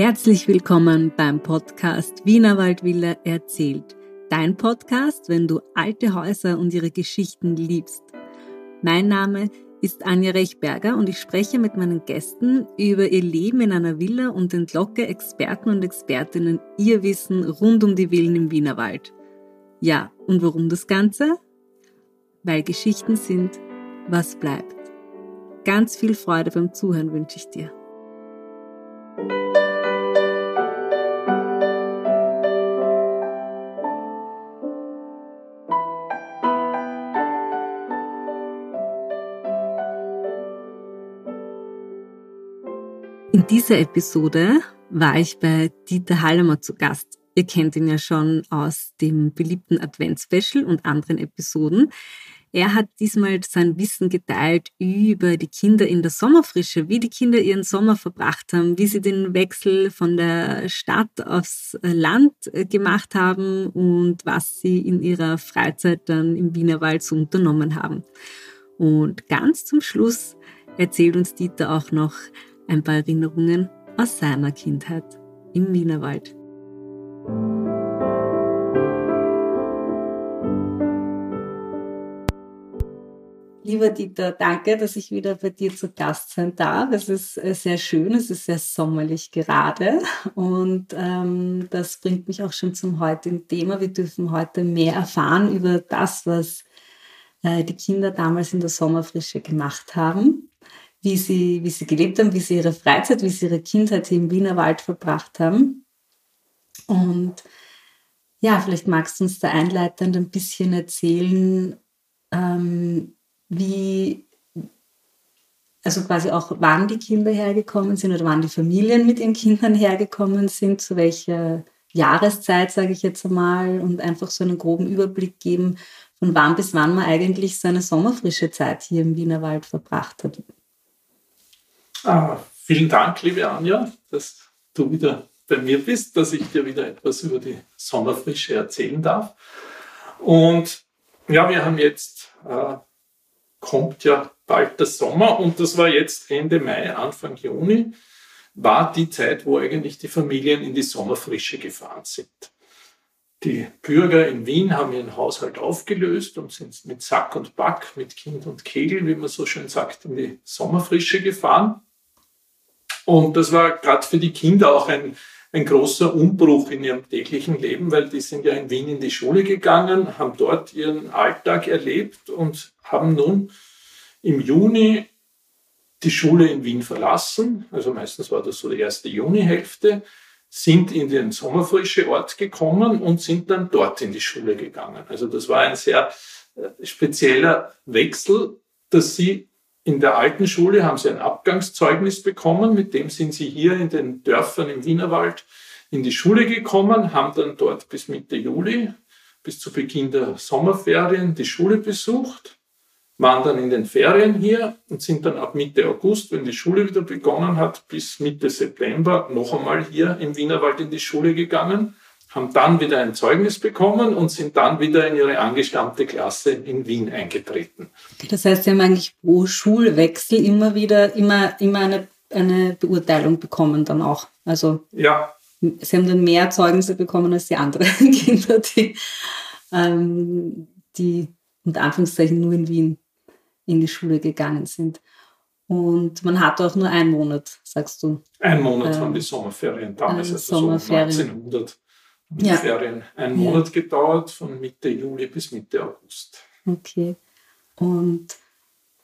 Herzlich willkommen beim Podcast Wienerwald Villa erzählt. Dein Podcast, wenn du alte Häuser und ihre Geschichten liebst. Mein Name ist Anja Rechberger und ich spreche mit meinen Gästen über ihr Leben in einer Villa und entlocke Experten und Expertinnen ihr Wissen rund um die Villen im Wienerwald. Ja, und warum das Ganze? Weil Geschichten sind, was bleibt. Ganz viel Freude beim Zuhören wünsche ich dir. In dieser Episode war ich bei Dieter Hallemer zu Gast. Ihr kennt ihn ja schon aus dem beliebten Advent-Special und anderen Episoden. Er hat diesmal sein Wissen geteilt über die Kinder in der Sommerfrische, wie die Kinder ihren Sommer verbracht haben, wie sie den Wechsel von der Stadt aufs Land äh, gemacht haben und was sie in ihrer Freizeit dann im Wienerwald so unternommen haben. Und ganz zum Schluss erzählt uns Dieter auch noch ein paar Erinnerungen aus seiner Kindheit im Wienerwald. Lieber Dieter, danke, dass ich wieder bei dir zu Gast sein darf. Es ist äh, sehr schön, es ist sehr sommerlich gerade und ähm, das bringt mich auch schon zum heutigen Thema. Wir dürfen heute mehr erfahren über das, was äh, die Kinder damals in der Sommerfrische gemacht haben wie sie, wie sie gelebt haben, wie sie ihre Freizeit, wie sie ihre Kindheit hier im Wienerwald verbracht haben. Und ja, vielleicht magst du uns da einleitend ein bisschen erzählen, ähm, wie, also quasi auch wann die Kinder hergekommen sind oder wann die Familien mit ihren Kindern hergekommen sind, zu welcher Jahreszeit, sage ich jetzt einmal, und einfach so einen groben Überblick geben, von wann bis wann man eigentlich seine sommerfrische Zeit hier im Wienerwald verbracht hat. Ah, vielen Dank, liebe Anja, dass du wieder bei mir bist, dass ich dir wieder etwas über die Sommerfrische erzählen darf. Und ja, wir haben jetzt, äh, kommt ja bald der Sommer und das war jetzt Ende Mai, Anfang Juni, war die Zeit, wo eigentlich die Familien in die Sommerfrische gefahren sind. Die Bürger in Wien haben ihren Haushalt aufgelöst und sind mit Sack und Back, mit Kind und Kegel, wie man so schön sagt, in die Sommerfrische gefahren. Und das war gerade für die Kinder auch ein, ein großer Umbruch in ihrem täglichen Leben, weil die sind ja in Wien in die Schule gegangen, haben dort ihren Alltag erlebt und haben nun im Juni die Schule in Wien verlassen. Also meistens war das so die erste Junihälfte, sind in den sommerfrische Ort gekommen und sind dann dort in die Schule gegangen. Also das war ein sehr äh, spezieller Wechsel, dass sie in der alten Schule haben sie ein Abgangszeugnis bekommen, mit dem sind sie hier in den Dörfern im Wienerwald in die Schule gekommen, haben dann dort bis Mitte Juli, bis zu Beginn der Sommerferien die Schule besucht, waren dann in den Ferien hier und sind dann ab Mitte August, wenn die Schule wieder begonnen hat, bis Mitte September noch einmal hier im Wienerwald in die Schule gegangen haben dann wieder ein Zeugnis bekommen und sind dann wieder in ihre angestammte Klasse in Wien eingetreten. Das heißt, Sie haben eigentlich pro Schulwechsel immer wieder, immer, immer eine, eine Beurteilung bekommen dann auch. Also ja. Sie haben dann mehr Zeugnisse bekommen als die anderen Kinder, die, ähm, die unter Anführungszeichen nur in Wien in die Schule gegangen sind. Und man hatte auch nur einen Monat, sagst du. Ein Monat ähm, waren die Sommerferien damals, also Sommerferien. so 1900 ja. Ferien einen Monat ja. gedauert, von Mitte Juli bis Mitte August. Okay. Und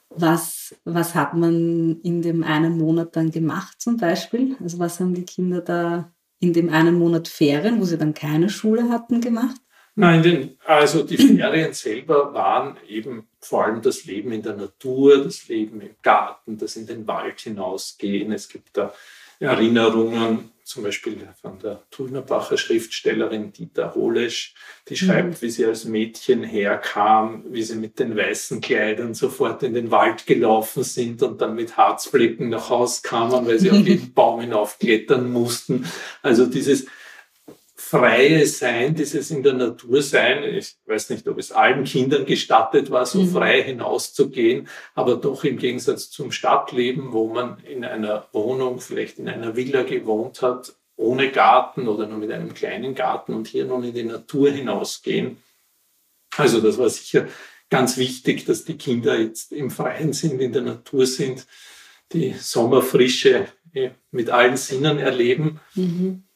was, was hat man in dem einen Monat dann gemacht zum Beispiel? Also was haben die Kinder da in dem einen Monat Ferien, wo sie dann keine Schule hatten, gemacht? Nein, den, also die Ferien selber waren eben vor allem das Leben in der Natur, das Leben im Garten, das in den Wald hinausgehen. Es gibt da Erinnerungen zum Beispiel von der Tulnerbacher Schriftstellerin Dieter Holesch, die mhm. schreibt, mhm. wie sie als Mädchen herkam, wie sie mit den weißen Kleidern sofort in den Wald gelaufen sind und dann mit Harzflecken nach Hause kamen, weil sie auf jeden Baum hinaufklettern mussten. Also dieses freie Sein, dieses in der Natur sein. Ich weiß nicht, ob es allen Kindern gestattet war, so mhm. frei hinauszugehen, aber doch im Gegensatz zum Stadtleben, wo man in einer Wohnung, vielleicht in einer Villa gewohnt hat, ohne Garten oder nur mit einem kleinen Garten und hier nun in die Natur hinausgehen. Also das war sicher ganz wichtig, dass die Kinder jetzt im Freien sind, in der Natur sind, die Sommerfrische eh, mit allen Sinnen erleben. Mhm.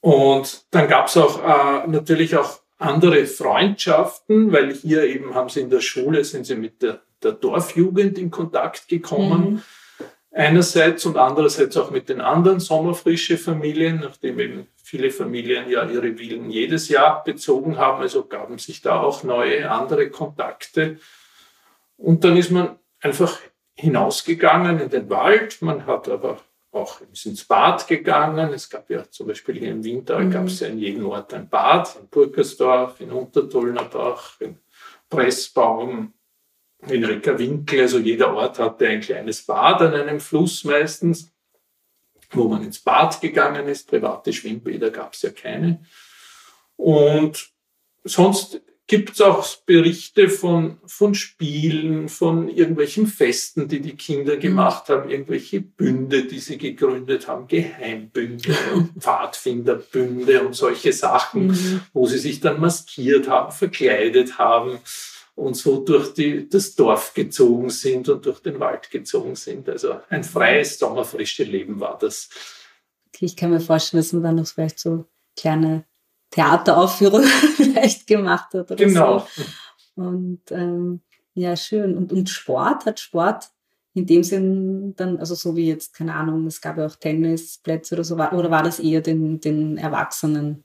Und dann gab es auch äh, natürlich auch andere Freundschaften, weil hier eben haben sie in der Schule, sind sie mit der, der Dorfjugend in Kontakt gekommen. Mhm. Einerseits und andererseits auch mit den anderen sommerfrische Familien, nachdem eben viele Familien ja ihre Villen jedes Jahr bezogen haben, also gaben sich da auch neue, andere Kontakte. Und dann ist man einfach hinausgegangen in den Wald, man hat aber auch ins Bad gegangen. Es gab ja zum Beispiel hier im Winter, mhm. gab es ja in jedem Ort ein Bad, in Burgersdorf, in Untertullnerbach, in Pressbaum, in Reckerwinkel. Also jeder Ort hatte ein kleines Bad an einem Fluss meistens, wo man ins Bad gegangen ist. Private Schwimmbäder gab es ja keine. Und sonst gibt es auch Berichte von, von Spielen, von irgendwelchen Festen, die die Kinder mhm. gemacht haben, irgendwelche Bünde, die sie gegründet haben, Geheimbünde und Pfadfinderbünde und solche Sachen, mhm. wo sie sich dann maskiert haben, verkleidet haben und so durch die, das Dorf gezogen sind und durch den Wald gezogen sind. Also ein freies, sommerfrisches Leben war das. Okay, ich kann mir vorstellen, dass man dann noch vielleicht so kleine Theateraufführung vielleicht gemacht hat oder genau. so. Und ähm, ja, schön. Und, und Sport, hat Sport in dem Sinn dann, also so wie jetzt, keine Ahnung, es gab ja auch Tennisplätze oder so, oder war das eher den, den Erwachsenen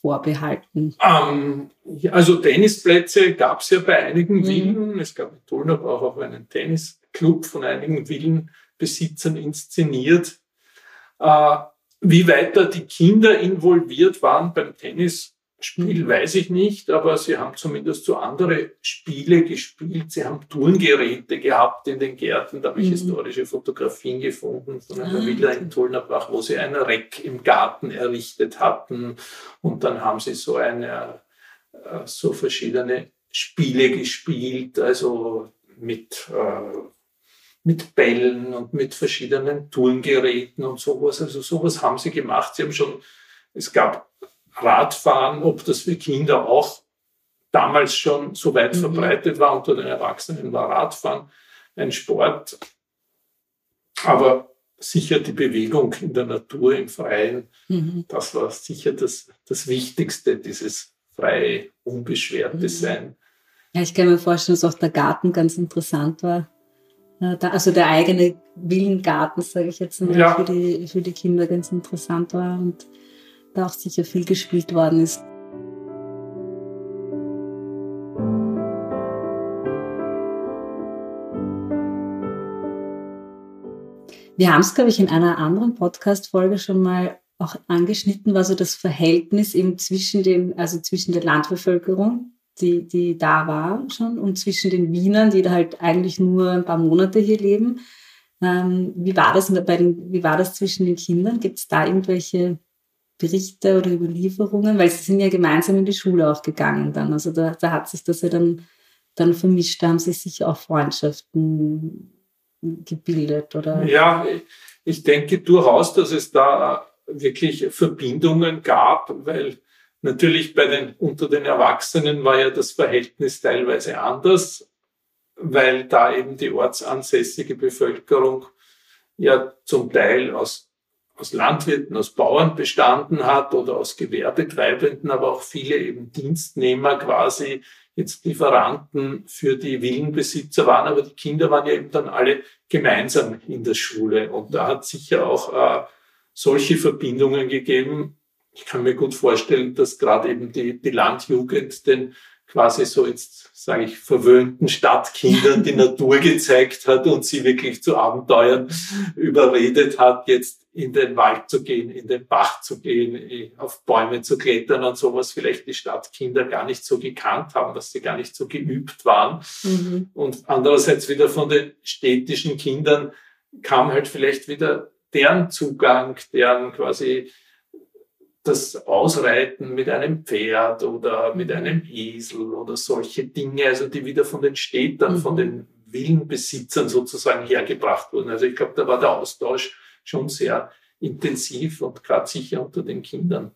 vorbehalten? Ähm, also Tennisplätze gab es ja bei einigen mhm. Villen. Es gab in Tulnab auch einen Tennisclub von einigen Villenbesitzern inszeniert. Äh, wie weit da die Kinder involviert waren beim Tennisspiel, mhm. weiß ich nicht, aber sie haben zumindest so andere Spiele gespielt. Sie haben Turngeräte gehabt in den Gärten. Da habe ich mhm. historische Fotografien gefunden von einer ah, Villa in Tullnerbach, wo sie ein Reck im Garten errichtet hatten. Und dann haben sie so eine, äh, so verschiedene Spiele gespielt, also mit äh, mit Bällen und mit verschiedenen Turngeräten und sowas. Also sowas haben sie gemacht. Sie haben schon, es gab Radfahren, ob das für Kinder auch damals schon so weit mhm. verbreitet war. Unter den Erwachsenen war Radfahren ein Sport. Aber sicher die Bewegung in der Natur, im Freien, mhm. das war sicher das, das Wichtigste, dieses freie, unbeschwerte mhm. Sein. Ja, ich kann mir vorstellen, dass auch der Garten ganz interessant war also der eigene Villengarten, sage ich jetzt mal, ja. für, die, für die Kinder ganz interessant war und da auch sicher viel gespielt worden ist. Wir haben es, glaube ich, in einer anderen Podcast-Folge schon mal auch angeschnitten, war so das Verhältnis eben zwischen den, also zwischen der Landbevölkerung die, die da war schon und zwischen den Wienern, die da halt eigentlich nur ein paar Monate hier leben. Ähm, wie, war das bei den, wie war das zwischen den Kindern? Gibt es da irgendwelche Berichte oder Überlieferungen? Weil sie sind ja gemeinsam in die Schule auch gegangen dann. Also da, da hat sich das ja dann, dann vermischt. Da haben sich sicher auch Freundschaften gebildet, oder? Ja, ich denke durchaus, dass es da wirklich Verbindungen gab, weil Natürlich bei den, unter den Erwachsenen war ja das Verhältnis teilweise anders, weil da eben die ortsansässige Bevölkerung ja zum Teil aus, aus Landwirten, aus Bauern bestanden hat oder aus Gewerbetreibenden, aber auch viele eben Dienstnehmer quasi jetzt Lieferanten für die Villenbesitzer waren, aber die Kinder waren ja eben dann alle gemeinsam in der Schule. Und da hat sicher auch äh, solche Verbindungen gegeben, ich kann mir gut vorstellen, dass gerade eben die, die Landjugend den quasi so jetzt, sage ich, verwöhnten Stadtkindern die Natur gezeigt hat und sie wirklich zu Abenteuern überredet hat, jetzt in den Wald zu gehen, in den Bach zu gehen, auf Bäume zu klettern und sowas vielleicht die Stadtkinder gar nicht so gekannt haben, dass sie gar nicht so geübt waren. Mhm. Und andererseits wieder von den städtischen Kindern kam halt vielleicht wieder deren Zugang, deren quasi das Ausreiten mit einem Pferd oder mit mhm. einem Esel oder solche Dinge, also die wieder von den Städtern, mhm. von den Villenbesitzern sozusagen hergebracht wurden. Also ich glaube, da war der Austausch schon sehr intensiv und gerade sicher unter den Kindern.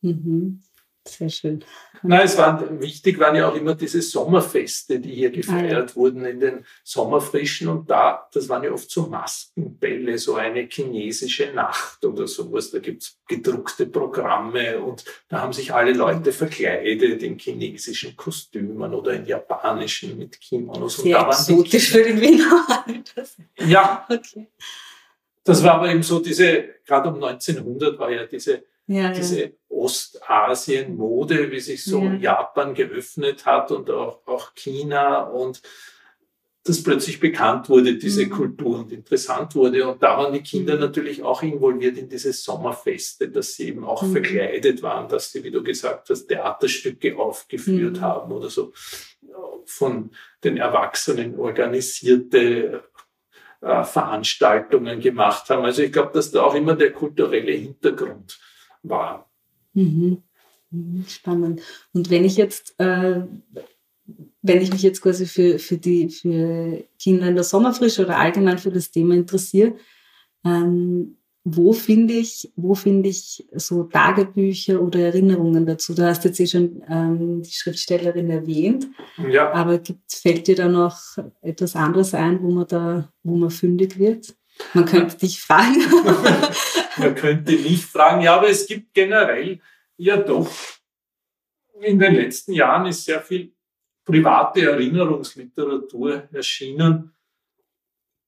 Mhm. Sehr schön. Na, es waren, wichtig waren ja auch immer diese Sommerfeste, die hier gefeiert ah, ja. wurden in den Sommerfrischen. Und da, das waren ja oft so Maskenbälle, so eine chinesische Nacht oder sowas. Da gibt's gedruckte Programme und da haben sich alle Leute verkleidet in chinesischen Kostümen oder in japanischen mit Kimonos. Sehr und da exotisch für den Wiener. ja. Okay. Das war aber eben so diese, gerade um 1900 war ja diese ja, diese ja. Ostasien-Mode, wie sich so ja. Japan geöffnet hat und auch, auch China und das plötzlich bekannt wurde, diese mhm. Kultur und interessant wurde. Und da waren die Kinder mhm. natürlich auch involviert in diese Sommerfeste, dass sie eben auch mhm. verkleidet waren, dass sie, wie du gesagt hast, Theaterstücke aufgeführt mhm. haben oder so von den Erwachsenen organisierte äh, Veranstaltungen gemacht haben. Also ich glaube, dass da auch immer der kulturelle Hintergrund war. Mhm. mhm. Spannend. Und wenn ich jetzt, äh, wenn ich mich jetzt quasi für, für die für Kinder in der Sommerfrische oder allgemein für das Thema interessiere, ähm, wo finde ich, wo finde ich so Tagebücher oder Erinnerungen dazu? Du hast jetzt eh schon ähm, die Schriftstellerin erwähnt, ja. aber gibt, fällt dir da noch etwas anderes ein, wo man da, wo man fündig wird? Man könnte dich fragen. Man könnte nicht fragen, ja, aber es gibt generell ja doch in den letzten Jahren ist sehr viel private Erinnerungsliteratur erschienen,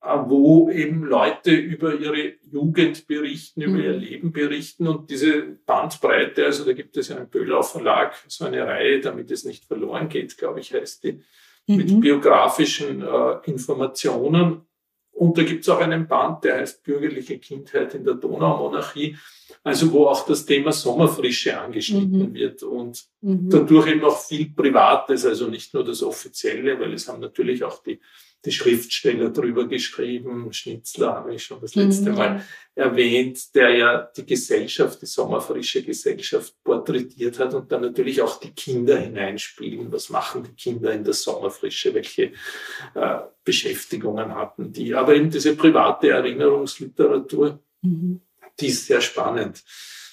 äh, wo eben Leute über ihre Jugend berichten, über ihr mhm. Leben berichten und diese Bandbreite, also da gibt es ja im Böhlau Verlag so eine Reihe, damit es nicht verloren geht, glaube ich, heißt die, mhm. mit biografischen äh, Informationen und da gibt es auch einen Band, der heißt Bürgerliche Kindheit in der Donaumonarchie, also wo auch das Thema Sommerfrische angeschnitten mhm. wird und mhm. dadurch eben auch viel Privates, also nicht nur das Offizielle, weil es haben natürlich auch die die Schriftsteller drüber geschrieben. Schnitzler habe ich schon das letzte mhm. Mal erwähnt, der ja die Gesellschaft, die sommerfrische Gesellschaft porträtiert hat und dann natürlich auch die Kinder hineinspielen. Was machen die Kinder in der Sommerfrische? Welche äh, Beschäftigungen hatten die? Aber eben diese private Erinnerungsliteratur, mhm. die ist sehr spannend.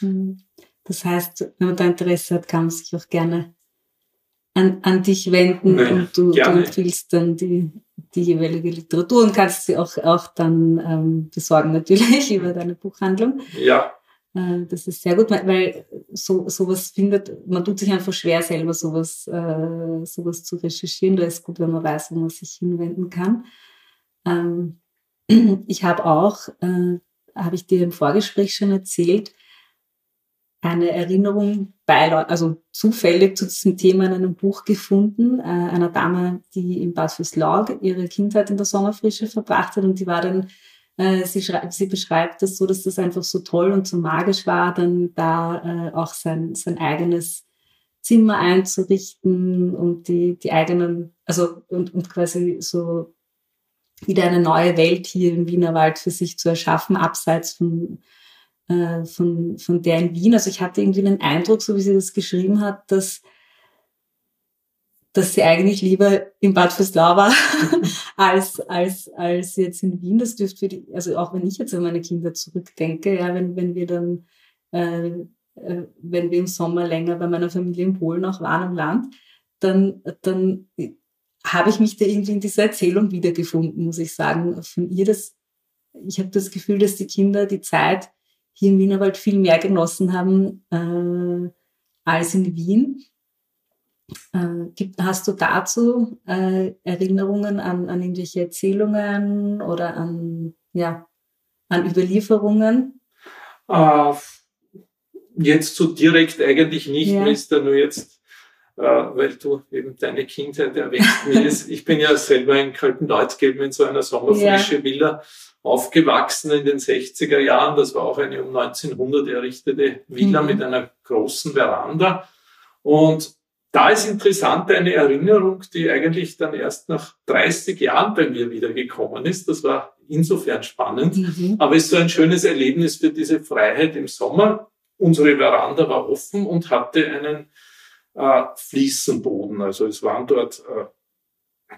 Mhm. Das heißt, wenn man da Interesse hat, kann man sich auch gerne an, an dich wenden Nein, und du, du empfiehlst dann die, die jeweilige Literatur und kannst sie auch, auch dann ähm, besorgen natürlich über deine Buchhandlung. Ja. Äh, das ist sehr gut, weil so sowas findet, man tut sich einfach schwer selber sowas, äh, sowas zu recherchieren. Da ist gut, wenn man weiß, wo man sich hinwenden kann. Ähm, ich habe auch, äh, habe ich dir im Vorgespräch schon erzählt, eine Erinnerung bei, also zufällig zu diesem Thema in einem Buch gefunden, äh, einer Dame, die in Bad Füßlau ihre Kindheit in der Sommerfrische verbracht hat und die war dann, äh, sie, sie beschreibt das so, dass das einfach so toll und so magisch war, dann da äh, auch sein, sein eigenes Zimmer einzurichten und die, die eigenen, also und, und quasi so wieder eine neue Welt hier im Wienerwald für sich zu erschaffen, abseits von äh, von, von der in Wien. Also ich hatte irgendwie den Eindruck, so wie sie das geschrieben hat, dass, dass sie eigentlich lieber in Bad Fürslau war, als, als, als jetzt in Wien. Das dürfte die, also auch wenn ich jetzt an meine Kinder zurückdenke, ja, wenn, wenn wir dann, äh, äh, wenn wir im Sommer länger bei meiner Familie in Polen auch waren am Land, dann, dann habe ich mich da irgendwie in dieser Erzählung wiedergefunden, muss ich sagen. Von ihr das, ich habe das Gefühl, dass die Kinder die Zeit hier im Wienerwald viel mehr genossen haben äh, als in Wien. Äh, gibt, hast du dazu äh, Erinnerungen an, an irgendwelche Erzählungen oder an, ja, an Überlieferungen? Äh, jetzt so direkt eigentlich nicht, ja. Mister, nur jetzt, äh, weil du eben deine Kindheit erwähnt hast. ich bin ja selber in Kaltenleutgeben in so einer sommerfrische ja. Villa aufgewachsen in den 60er Jahren. Das war auch eine um 1900 errichtete Villa mhm. mit einer großen Veranda. Und da ist interessant eine Erinnerung, die eigentlich dann erst nach 30 Jahren bei mir wiedergekommen ist. Das war insofern spannend, mhm. aber es ist so ein schönes Erlebnis für diese Freiheit im Sommer. Unsere Veranda war offen und hatte einen äh, Fliesenboden. Also es waren dort äh,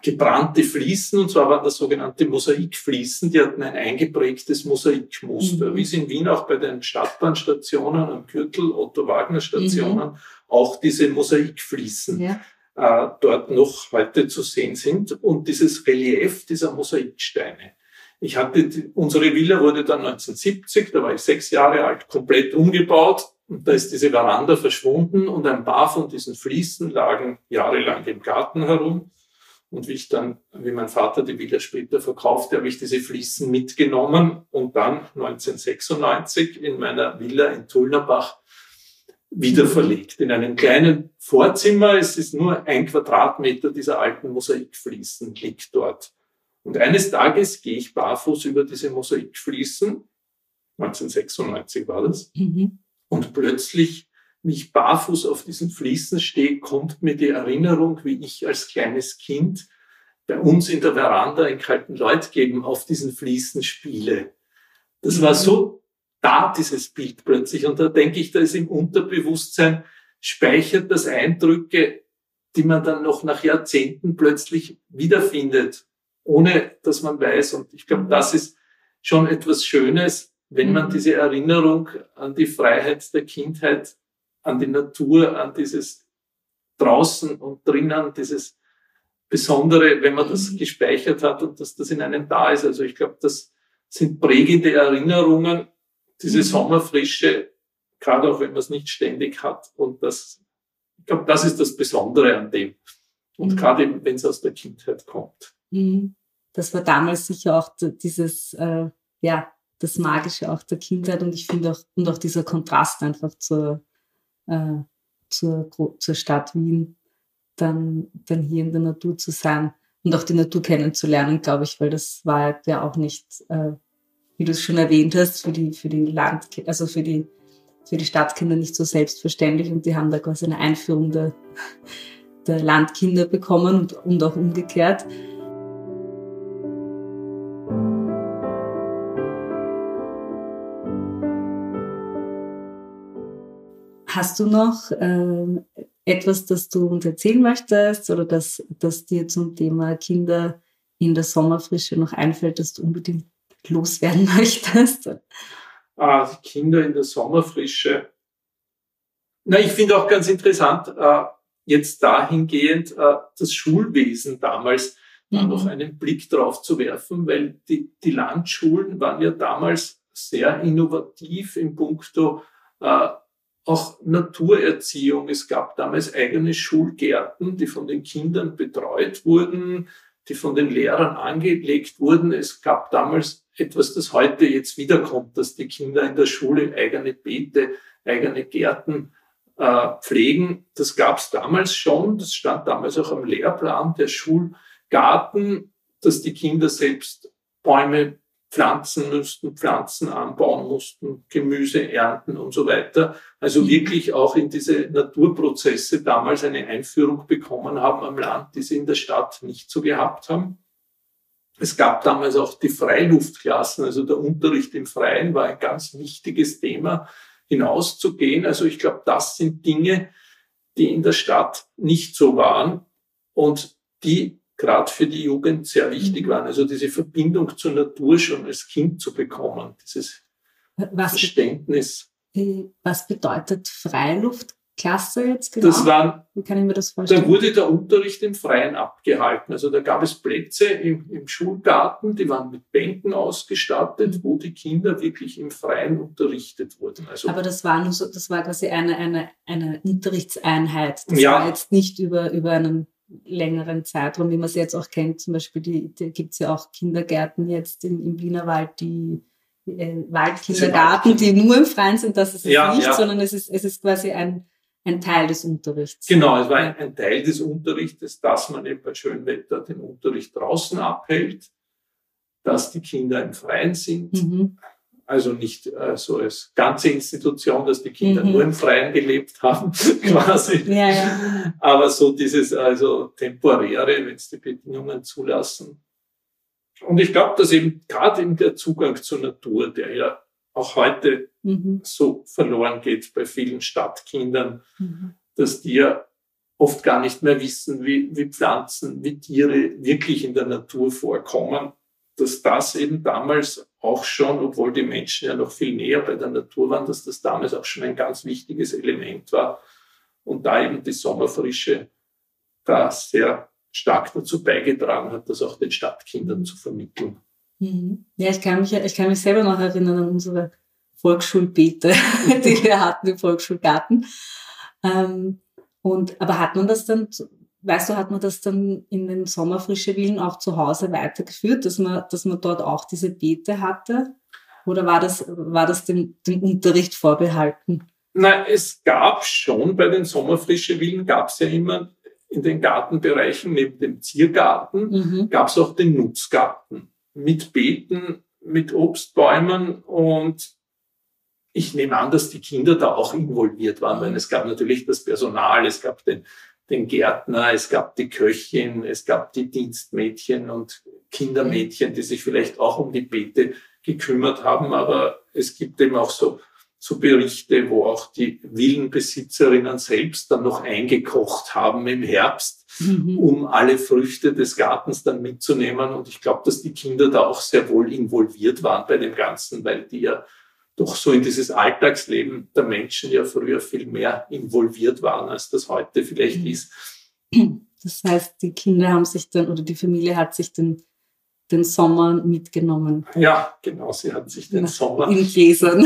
gebrannte Fliesen, und zwar waren das sogenannte Mosaikfliesen, die hatten ein eingeprägtes Mosaikmuster, mhm. wie es in Wien auch bei den Stadtbahnstationen am Gürtel, Otto-Wagner-Stationen, mhm. auch diese Mosaikfliesen ja. äh, dort noch heute zu sehen sind und dieses Relief dieser Mosaiksteine. Ich hatte, die, unsere Villa wurde dann 1970, da war ich sechs Jahre alt, komplett umgebaut. Und da ist diese Veranda verschwunden und ein paar von diesen Fliesen lagen jahrelang im Garten herum. Und wie ich dann, wie mein Vater die Villa später verkaufte, habe ich diese Fliesen mitgenommen und dann 1996 in meiner Villa in Tullnerbach wieder verlegt. In einem kleinen Vorzimmer, es ist nur ein Quadratmeter dieser alten Mosaikfliesen liegt dort. Und eines Tages gehe ich barfuß über diese Mosaikfliesen, 1996 war das, mhm. und plötzlich, ich barfuß auf diesen Fliesen stehe, kommt mir die Erinnerung, wie ich als kleines Kind bei uns in der Veranda in Kaltenleutgeben auf diesen Fliesen spiele. Das war so da, dieses Bild plötzlich. Und da denke ich, da ist im Unterbewusstsein, speichert das Eindrücke, die man dann noch nach Jahrzehnten plötzlich wiederfindet ohne dass man weiß. Und ich glaube, das ist schon etwas Schönes, wenn man mhm. diese Erinnerung an die Freiheit der Kindheit, an die Natur, an dieses draußen und drinnen, dieses Besondere, wenn man das mhm. gespeichert hat und dass das in einem da ist. Also ich glaube, das sind prägende Erinnerungen, diese mhm. Sommerfrische, gerade auch wenn man es nicht ständig hat. Und das, ich glaube, das ist das Besondere an dem. Und mhm. gerade wenn es aus der Kindheit kommt. Mhm. Das war damals sicher auch dieses, äh, ja, das Magische auch der Kindheit und ich finde auch, und auch dieser Kontrast einfach zur, äh, zur, zur Stadt Wien, dann, dann hier in der Natur zu sein und auch die Natur kennenzulernen, glaube ich, weil das war ja auch nicht, äh, wie du es schon erwähnt hast, für die, für die Land, also für die, für die Stadtkinder nicht so selbstverständlich und die haben da quasi eine Einführung der, der Landkinder bekommen und, und auch umgekehrt. Hast du noch äh, etwas, das du uns erzählen möchtest oder das, das dir zum Thema Kinder in der Sommerfrische noch einfällt, das du unbedingt loswerden möchtest? Ah, Kinder in der Sommerfrische. Na, ich finde auch ganz interessant, äh, jetzt dahingehend äh, das Schulwesen damals mhm. noch einen Blick drauf zu werfen, weil die, die Landschulen waren ja damals sehr innovativ im Puncto äh, auch Naturerziehung. Es gab damals eigene Schulgärten, die von den Kindern betreut wurden, die von den Lehrern angelegt wurden. Es gab damals etwas, das heute jetzt wiederkommt, dass die Kinder in der Schule eigene Beete, eigene Gärten äh, pflegen. Das gab es damals schon. Das stand damals auch am Lehrplan der Schulgarten, dass die Kinder selbst Bäume pflanzen müssten, Pflanzen anbauen mussten, Gemüse ernten und so weiter. Also mhm. wirklich auch in diese Naturprozesse damals eine Einführung bekommen haben am Land, die sie in der Stadt nicht so gehabt haben. Es gab damals auch die Freiluftklassen, also der Unterricht im Freien war ein ganz wichtiges Thema, hinauszugehen. Also ich glaube, das sind Dinge, die in der Stadt nicht so waren und die gerade für die Jugend sehr wichtig mhm. waren. Also diese Verbindung zur Natur schon als Kind zu bekommen, dieses was Verständnis. Was bedeutet Freiluftklasse jetzt genau? Das waren, Wie kann ich mir das vorstellen? Da wurde der Unterricht im Freien abgehalten. Also da gab es Plätze im, im Schulgarten, die waren mit Bänken ausgestattet, mhm. wo die Kinder wirklich im Freien unterrichtet wurden. Also Aber das war nur so, das war quasi eine, eine, eine Unterrichtseinheit. Das ja. war jetzt nicht über, über einen längeren Zeitraum, wie man es jetzt auch kennt. Zum Beispiel die, die gibt es ja auch Kindergärten jetzt im, im Wienerwald, die äh, Waldkindergarten, die nur im Freien sind. Das ist es ja, nicht, ja. sondern es ist, es ist quasi ein, ein Teil des Unterrichts. Genau, es war ein, ein Teil des Unterrichtes, dass man eben bei schönem Wetter den Unterricht draußen abhält, dass die Kinder im Freien sind. Mhm also nicht äh, so als ganze Institution, dass die Kinder mhm. nur im Freien gelebt haben, quasi. Ja, ja. Aber so dieses also temporäre, wenn es die Bedingungen zulassen. Und ich glaube, dass eben gerade eben der Zugang zur Natur, der ja auch heute mhm. so verloren geht bei vielen Stadtkindern, mhm. dass die ja oft gar nicht mehr wissen, wie, wie Pflanzen, wie Tiere wirklich in der Natur vorkommen, dass das eben damals auch schon, obwohl die Menschen ja noch viel näher bei der Natur waren, dass das damals auch schon ein ganz wichtiges Element war und da eben die Sommerfrische da sehr stark dazu beigetragen hat, das auch den Stadtkindern zu vermitteln. Mhm. Ja, ich kann mich, ich kann mich selber noch erinnern an unsere Volksschulbeete, die wir hatten im Volksschulgarten. Ähm, und, aber hat man das dann, weißt du, hat man das dann in den Sommerfrische Willen auch zu Hause weitergeführt, dass man, dass man dort auch diese Beete hatte? Oder war das, war das dem, dem Unterricht vorbehalten? Na, es gab schon bei den Sommerfrische Willen gab es ja immer in den Gartenbereichen neben dem Ziergarten mhm. gab es auch den Nutzgarten mit Beeten, mit Obstbäumen und ich nehme an, dass die Kinder da auch involviert waren, weil es gab natürlich das Personal, es gab den, den Gärtner, es gab die Köchin, es gab die Dienstmädchen und Kindermädchen, die sich vielleicht auch um die Beete gekümmert haben, aber es gibt eben auch so so Berichte, wo auch die Villenbesitzerinnen selbst dann noch eingekocht haben im Herbst, mhm. um alle Früchte des Gartens dann mitzunehmen. Und ich glaube, dass die Kinder da auch sehr wohl involviert waren bei dem Ganzen, weil die ja doch so in dieses Alltagsleben der Menschen ja früher viel mehr involviert waren, als das heute vielleicht mhm. ist. Das heißt, die Kinder haben sich dann oder die Familie hat sich dann den Sommer mitgenommen. Ja, genau, sie hat sich den Sommer in Gläsern.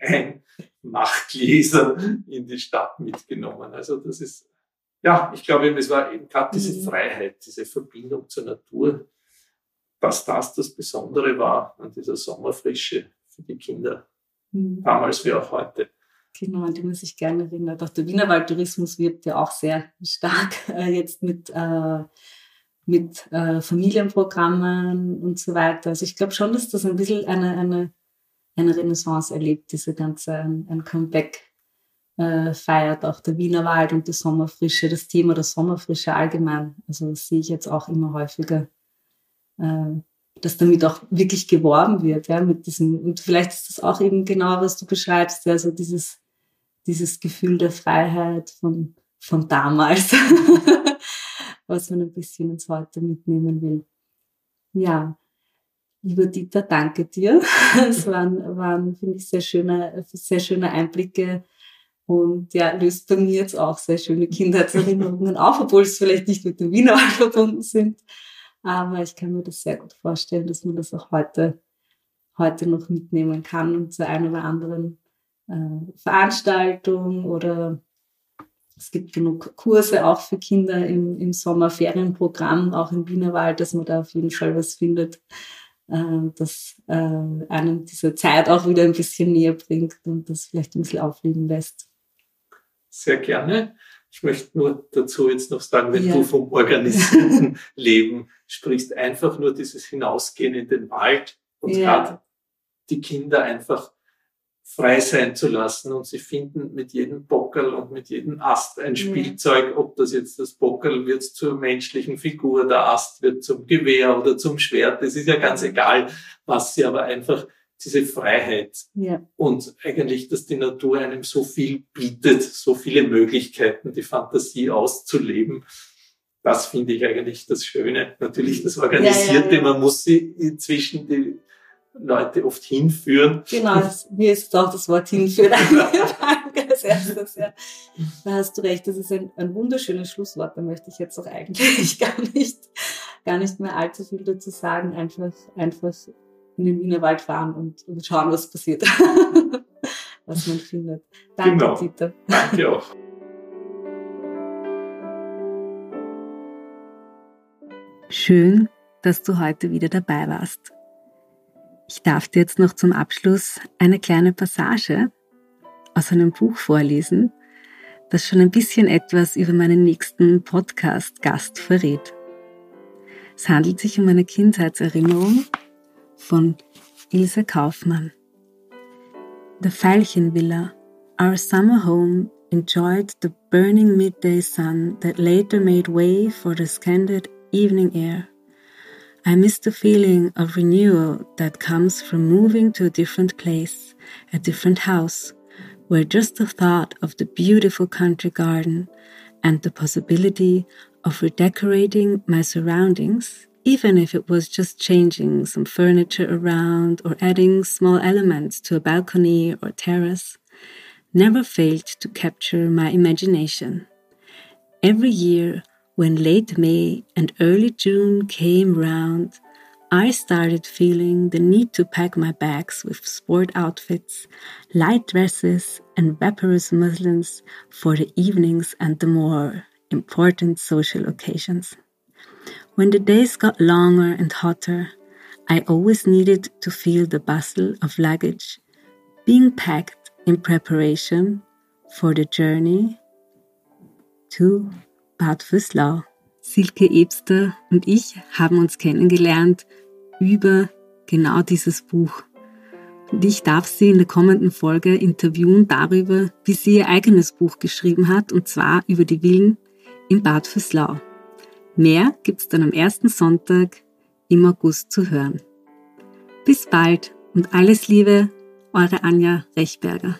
ein Machtgläser in die Stadt mitgenommen. Also das ist, ja, ich glaube, es war eben gerade diese mhm. Freiheit, diese Verbindung zur Natur, dass das das Besondere war an dieser Sommerfrische für die Kinder. Mhm. Damals wie auch heute. Genau, an die man sich gerne erinnert. Auch der Wienerwaldtourismus wirbt ja auch sehr stark äh, jetzt mit äh, mit äh, Familienprogrammen und so weiter. Also ich glaube schon, dass das ein bisschen eine, eine, eine Renaissance erlebt, diese ganze, ein, ein Comeback äh, feiert, auch der Wienerwald und die Sommerfrische, das Thema der Sommerfrische allgemein. Also das sehe ich jetzt auch immer häufiger, dass damit auch wirklich geworben wird, ja, mit diesem, und vielleicht ist das auch eben genau, was du beschreibst, ja, so dieses, dieses Gefühl der Freiheit von, von damals. was man ein bisschen ins Heute mitnehmen will. Ja, lieber Dieter, danke dir. Es waren, waren finde ich, sehr schöne, sehr schöne Einblicke und ja, löst bei mir jetzt auch sehr schöne Kindheitserinnerungen auf, obwohl es vielleicht nicht mit dem Wiener verbunden sind. Aber ich kann mir das sehr gut vorstellen, dass man das auch heute, heute noch mitnehmen kann und zu einer oder anderen äh, Veranstaltung oder es gibt genug Kurse auch für Kinder im, im Sommerferienprogramm, auch im Wienerwald, dass man da auf jeden Fall was findet, äh, das äh, einem diese Zeit auch wieder ein bisschen näher bringt und das vielleicht ein bisschen aufleben lässt. Sehr gerne. Ich möchte nur dazu jetzt noch sagen, wenn ja. du vom organisierten Leben sprichst, einfach nur dieses Hinausgehen in den Wald und ja. gerade die Kinder einfach frei sein zu lassen und sie finden mit jedem Bockel und mit jedem Ast ein Spielzeug, ob das jetzt das Bockel wird zur menschlichen Figur, der Ast wird zum Gewehr oder zum Schwert, das ist ja ganz egal, was sie aber einfach diese Freiheit ja. und eigentlich, dass die Natur einem so viel bietet, so viele Möglichkeiten, die Fantasie auszuleben. Das finde ich eigentlich das Schöne. Natürlich das Organisierte, ja, ja, man muss sie inzwischen die Leute oft hinführen. Genau, mir ist auch das Wort hinführen als erstes. Ja. Da hast du recht, das ist ein, ein wunderschönes Schlusswort. Da möchte ich jetzt auch eigentlich gar nicht, gar nicht mehr allzu viel dazu sagen. Einfach, einfach in den Wienerwald fahren und, und schauen, was passiert, was man findet. Danke, genau. Dieter. Danke auch. Schön, dass du heute wieder dabei warst. Ich darf dir jetzt noch zum Abschluss eine kleine Passage aus einem Buch vorlesen, das schon ein bisschen etwas über meinen nächsten Podcast-Gast verrät. Es handelt sich um eine Kindheitserinnerung von Ilse Kaufmann. The Veilchenvilla, our summer home, enjoyed the burning midday sun that later made way for the scented evening air. I miss the feeling of renewal that comes from moving to a different place, a different house, where just the thought of the beautiful country garden and the possibility of redecorating my surroundings, even if it was just changing some furniture around or adding small elements to a balcony or terrace, never failed to capture my imagination. Every year, when late May and early June came round, I started feeling the need to pack my bags with sport outfits, light dresses, and vaporous muslins for the evenings and the more important social occasions. When the days got longer and hotter, I always needed to feel the bustle of luggage being packed in preparation for the journey to Bad Füßlau. Silke Ebster und ich haben uns kennengelernt über genau dieses Buch. Und ich darf sie in der kommenden Folge interviewen darüber, wie sie ihr eigenes Buch geschrieben hat, und zwar über die Villen in Bad Füßlau. Mehr gibt's dann am ersten Sonntag im August zu hören. Bis bald und alles Liebe, eure Anja Rechberger.